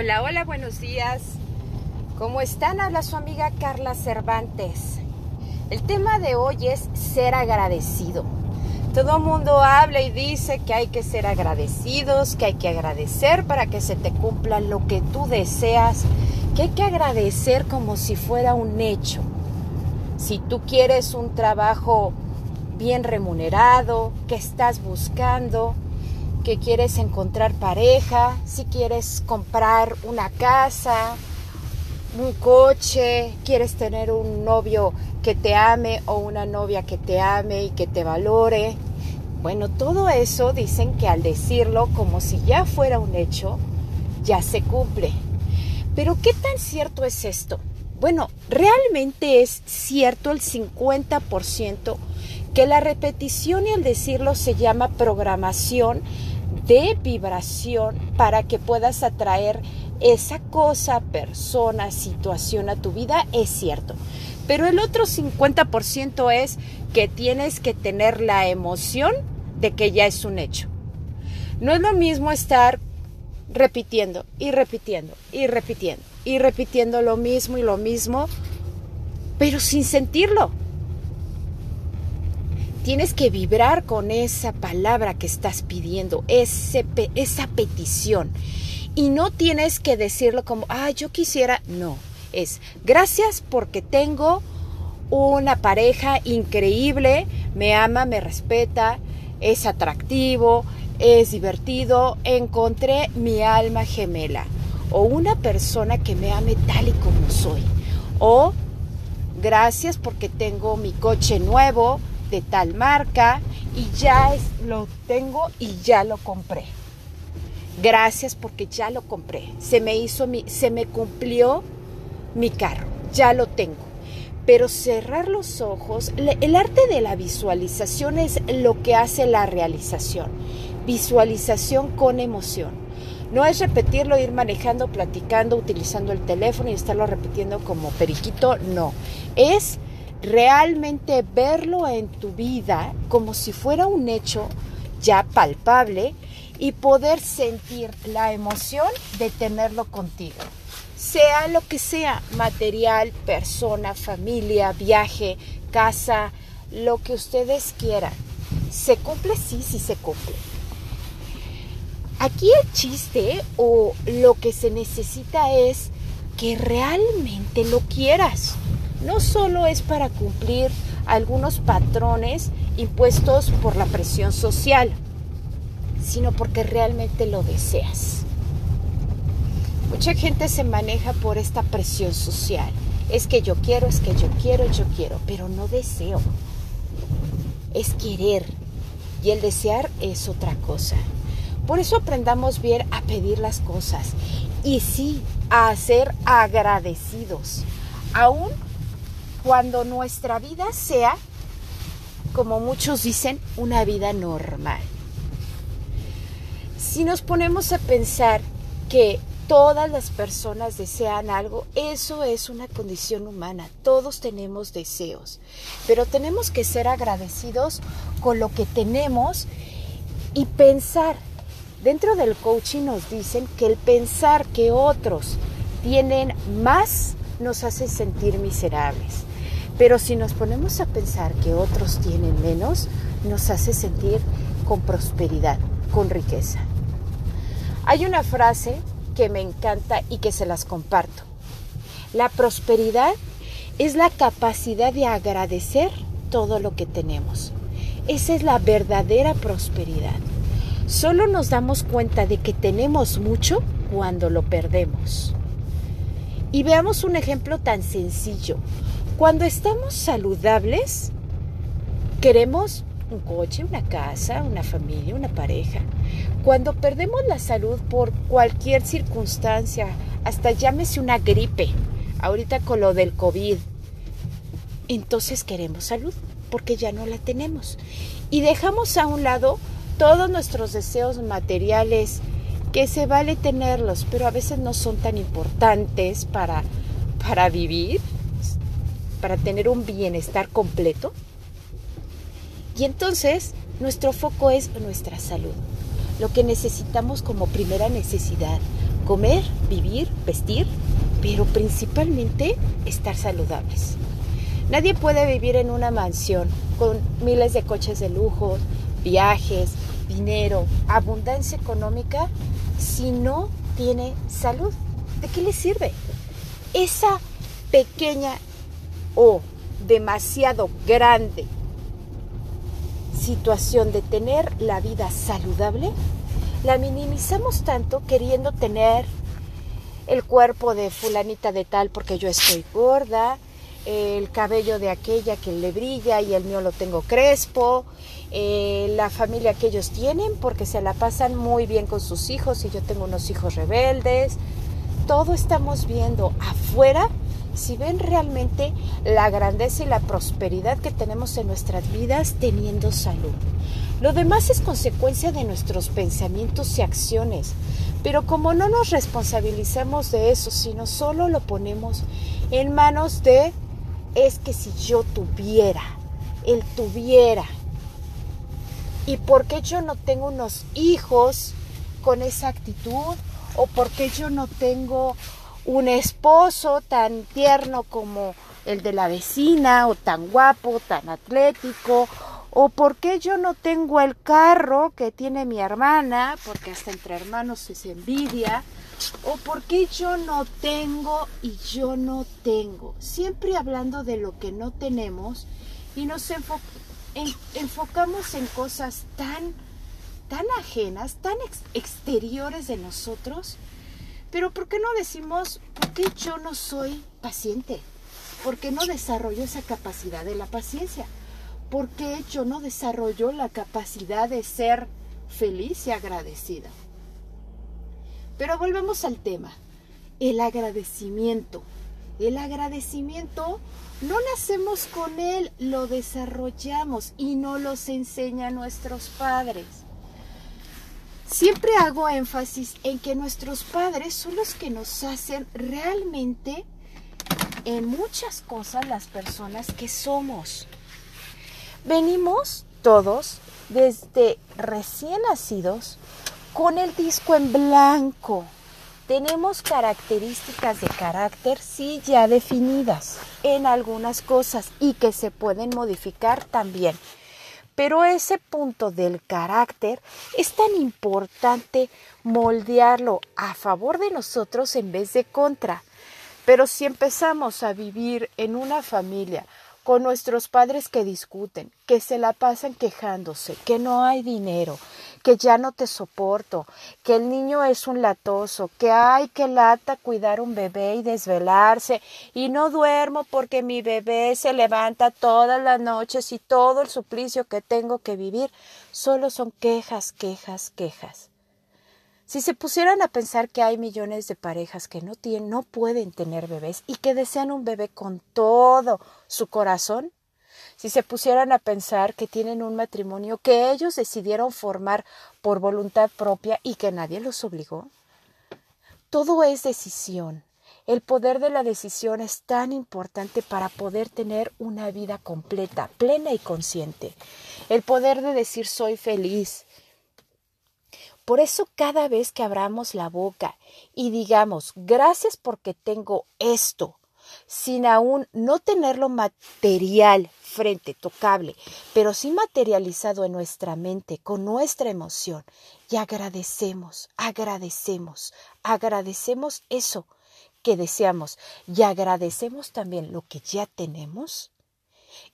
Hola, hola, buenos días. ¿Cómo están? Habla su amiga Carla Cervantes. El tema de hoy es ser agradecido. Todo mundo habla y dice que hay que ser agradecidos, que hay que agradecer para que se te cumpla lo que tú deseas, que hay que agradecer como si fuera un hecho. Si tú quieres un trabajo bien remunerado, que estás buscando, que quieres encontrar pareja, si quieres comprar una casa, un coche, quieres tener un novio que te ame o una novia que te ame y que te valore. Bueno, todo eso dicen que al decirlo como si ya fuera un hecho, ya se cumple. Pero ¿qué tan cierto es esto? Bueno, realmente es cierto el 50% que la repetición y el decirlo se llama programación de vibración para que puedas atraer esa cosa, persona, situación a tu vida, es cierto. Pero el otro 50% es que tienes que tener la emoción de que ya es un hecho. No es lo mismo estar repitiendo y repitiendo y repitiendo y repitiendo lo mismo y lo mismo, pero sin sentirlo. Tienes que vibrar con esa palabra que estás pidiendo, ese, esa petición. Y no tienes que decirlo como, ah, yo quisiera. No, es gracias porque tengo una pareja increíble, me ama, me respeta, es atractivo, es divertido, encontré mi alma gemela. O una persona que me ame tal y como soy. O gracias porque tengo mi coche nuevo, de tal marca y ya es, lo tengo y ya lo compré. Gracias porque ya lo compré. Se me hizo mi, se me cumplió mi carro. Ya lo tengo. Pero cerrar los ojos, el arte de la visualización es lo que hace la realización. Visualización con emoción. No es repetirlo, ir manejando, platicando, utilizando el teléfono y estarlo repitiendo como periquito, no. Es realmente verlo en tu vida como si fuera un hecho ya palpable y poder sentir la emoción de tenerlo contigo. Sea lo que sea, material, persona, familia, viaje, casa, lo que ustedes quieran. ¿Se cumple? Sí, sí se cumple. Aquí el chiste o lo que se necesita es que realmente lo quieras no solo es para cumplir algunos patrones impuestos por la presión social, sino porque realmente lo deseas. Mucha gente se maneja por esta presión social. Es que yo quiero, es que yo quiero, yo quiero, pero no deseo. Es querer. Y el desear es otra cosa. Por eso aprendamos bien a pedir las cosas. Y sí, a ser agradecidos. Aún cuando nuestra vida sea, como muchos dicen, una vida normal. Si nos ponemos a pensar que todas las personas desean algo, eso es una condición humana. Todos tenemos deseos, pero tenemos que ser agradecidos con lo que tenemos y pensar. Dentro del coaching nos dicen que el pensar que otros tienen más nos hace sentir miserables. Pero si nos ponemos a pensar que otros tienen menos, nos hace sentir con prosperidad, con riqueza. Hay una frase que me encanta y que se las comparto. La prosperidad es la capacidad de agradecer todo lo que tenemos. Esa es la verdadera prosperidad. Solo nos damos cuenta de que tenemos mucho cuando lo perdemos. Y veamos un ejemplo tan sencillo. Cuando estamos saludables, queremos un coche, una casa, una familia, una pareja. Cuando perdemos la salud por cualquier circunstancia, hasta llámese una gripe, ahorita con lo del COVID, entonces queremos salud porque ya no la tenemos. Y dejamos a un lado todos nuestros deseos materiales, que se vale tenerlos, pero a veces no son tan importantes para, para vivir para tener un bienestar completo. Y entonces nuestro foco es nuestra salud, lo que necesitamos como primera necesidad, comer, vivir, vestir, pero principalmente estar saludables. Nadie puede vivir en una mansión con miles de coches de lujo, viajes, dinero, abundancia económica si no tiene salud. ¿De qué le sirve? Esa pequeña o demasiado grande situación de tener la vida saludable, la minimizamos tanto queriendo tener el cuerpo de fulanita de tal porque yo estoy gorda, el cabello de aquella que le brilla y el mío lo tengo crespo, eh, la familia que ellos tienen porque se la pasan muy bien con sus hijos y yo tengo unos hijos rebeldes. Todo estamos viendo afuera si ven realmente la grandeza y la prosperidad que tenemos en nuestras vidas teniendo salud. Lo demás es consecuencia de nuestros pensamientos y acciones, pero como no nos responsabilizamos de eso, sino solo lo ponemos en manos de es que si yo tuviera, él tuviera, y por qué yo no tengo unos hijos con esa actitud, o por qué yo no tengo un esposo tan tierno como el de la vecina, o tan guapo, tan atlético, o por qué yo no tengo el carro que tiene mi hermana, porque hasta entre hermanos es envidia, o por qué yo no tengo y yo no tengo. Siempre hablando de lo que no tenemos y nos enfocamos en cosas tan, tan ajenas, tan exteriores de nosotros, pero ¿por qué no decimos, ¿por qué yo no soy paciente? ¿Por qué no desarrollo esa capacidad de la paciencia? ¿Por qué yo no desarrollo la capacidad de ser feliz y agradecida? Pero volvemos al tema, el agradecimiento. El agradecimiento no nacemos con él, lo desarrollamos y no los enseñan nuestros padres. Siempre hago énfasis en que nuestros padres son los que nos hacen realmente en muchas cosas las personas que somos. Venimos todos desde recién nacidos con el disco en blanco. Tenemos características de carácter sí ya definidas en algunas cosas y que se pueden modificar también. Pero ese punto del carácter es tan importante moldearlo a favor de nosotros en vez de contra. Pero si empezamos a vivir en una familia con nuestros padres que discuten, que se la pasan quejándose, que no hay dinero, que ya no te soporto, que el niño es un latoso, que hay que lata cuidar un bebé y desvelarse, y no duermo porque mi bebé se levanta todas las noches y todo el suplicio que tengo que vivir, solo son quejas, quejas, quejas. Si se pusieran a pensar que hay millones de parejas que no tienen, no pueden tener bebés y que desean un bebé con todo su corazón, si se pusieran a pensar que tienen un matrimonio que ellos decidieron formar por voluntad propia y que nadie los obligó. Todo es decisión. El poder de la decisión es tan importante para poder tener una vida completa, plena y consciente. El poder de decir soy feliz. Por eso cada vez que abramos la boca y digamos gracias porque tengo esto, sin aún no tenerlo material frente, tocable, pero sí materializado en nuestra mente, con nuestra emoción, y agradecemos, agradecemos, agradecemos eso que deseamos. Y agradecemos también lo que ya tenemos.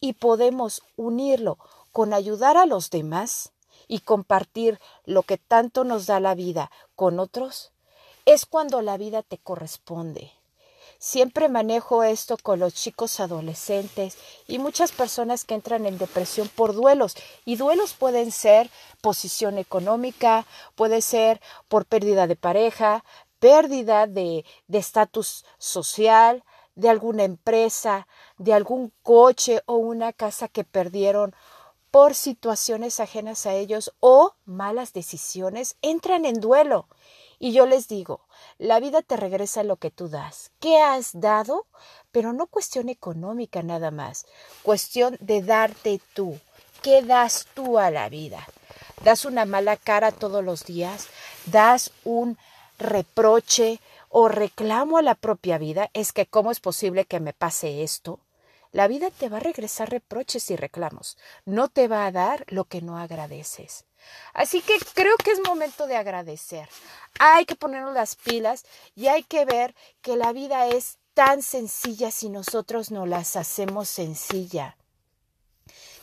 Y podemos unirlo con ayudar a los demás y compartir lo que tanto nos da la vida con otros, es cuando la vida te corresponde Siempre manejo esto con los chicos adolescentes y muchas personas que entran en depresión por duelos. Y duelos pueden ser posición económica, puede ser por pérdida de pareja, pérdida de estatus social, de alguna empresa, de algún coche o una casa que perdieron por situaciones ajenas a ellos o malas decisiones, entran en duelo. Y yo les digo, la vida te regresa lo que tú das. ¿Qué has dado? Pero no cuestión económica nada más, cuestión de darte tú. ¿Qué das tú a la vida? ¿Das una mala cara todos los días? ¿Das un reproche o reclamo a la propia vida es que cómo es posible que me pase esto, la vida te va a regresar reproches y reclamos. No te va a dar lo que no agradeces. Así que creo que es momento de agradecer. Hay que ponernos las pilas y hay que ver que la vida es tan sencilla si nosotros no las hacemos sencilla.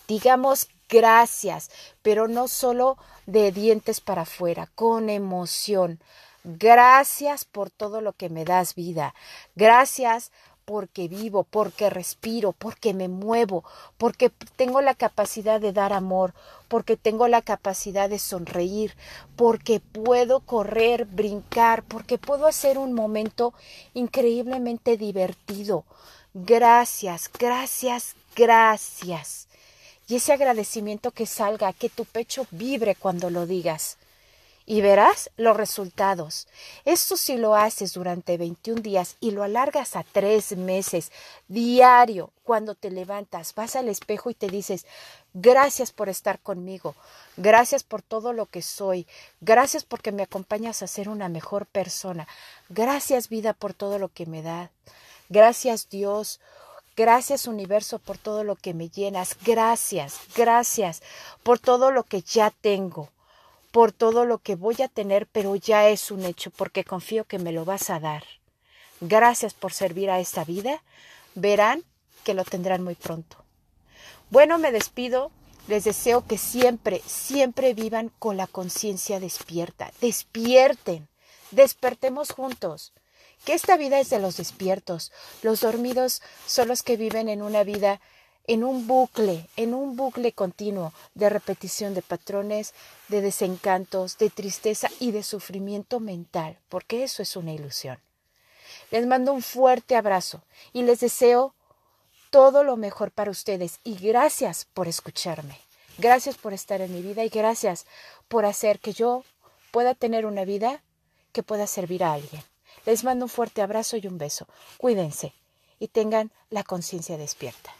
Digamos gracias, pero no solo de dientes para afuera, con emoción. Gracias por todo lo que me das vida. Gracias porque vivo, porque respiro, porque me muevo, porque tengo la capacidad de dar amor, porque tengo la capacidad de sonreír, porque puedo correr, brincar, porque puedo hacer un momento increíblemente divertido. Gracias, gracias, gracias. Y ese agradecimiento que salga, que tu pecho vibre cuando lo digas y verás los resultados. Esto si lo haces durante 21 días y lo alargas a tres meses, diario, cuando te levantas, vas al espejo y te dices, gracias por estar conmigo, gracias por todo lo que soy, gracias porque me acompañas a ser una mejor persona, gracias vida por todo lo que me da, gracias Dios. Gracias universo por todo lo que me llenas. Gracias, gracias por todo lo que ya tengo por todo lo que voy a tener, pero ya es un hecho porque confío que me lo vas a dar. Gracias por servir a esta vida. Verán que lo tendrán muy pronto. Bueno, me despido. Les deseo que siempre, siempre vivan con la conciencia despierta. Despierten. Despertemos juntos. Que esta vida es de los despiertos. Los dormidos son los que viven en una vida en un bucle, en un bucle continuo de repetición de patrones, de desencantos, de tristeza y de sufrimiento mental, porque eso es una ilusión. Les mando un fuerte abrazo y les deseo todo lo mejor para ustedes y gracias por escucharme. Gracias por estar en mi vida y gracias por hacer que yo pueda tener una vida que pueda servir a alguien. Les mando un fuerte abrazo y un beso. Cuídense y tengan la conciencia despierta.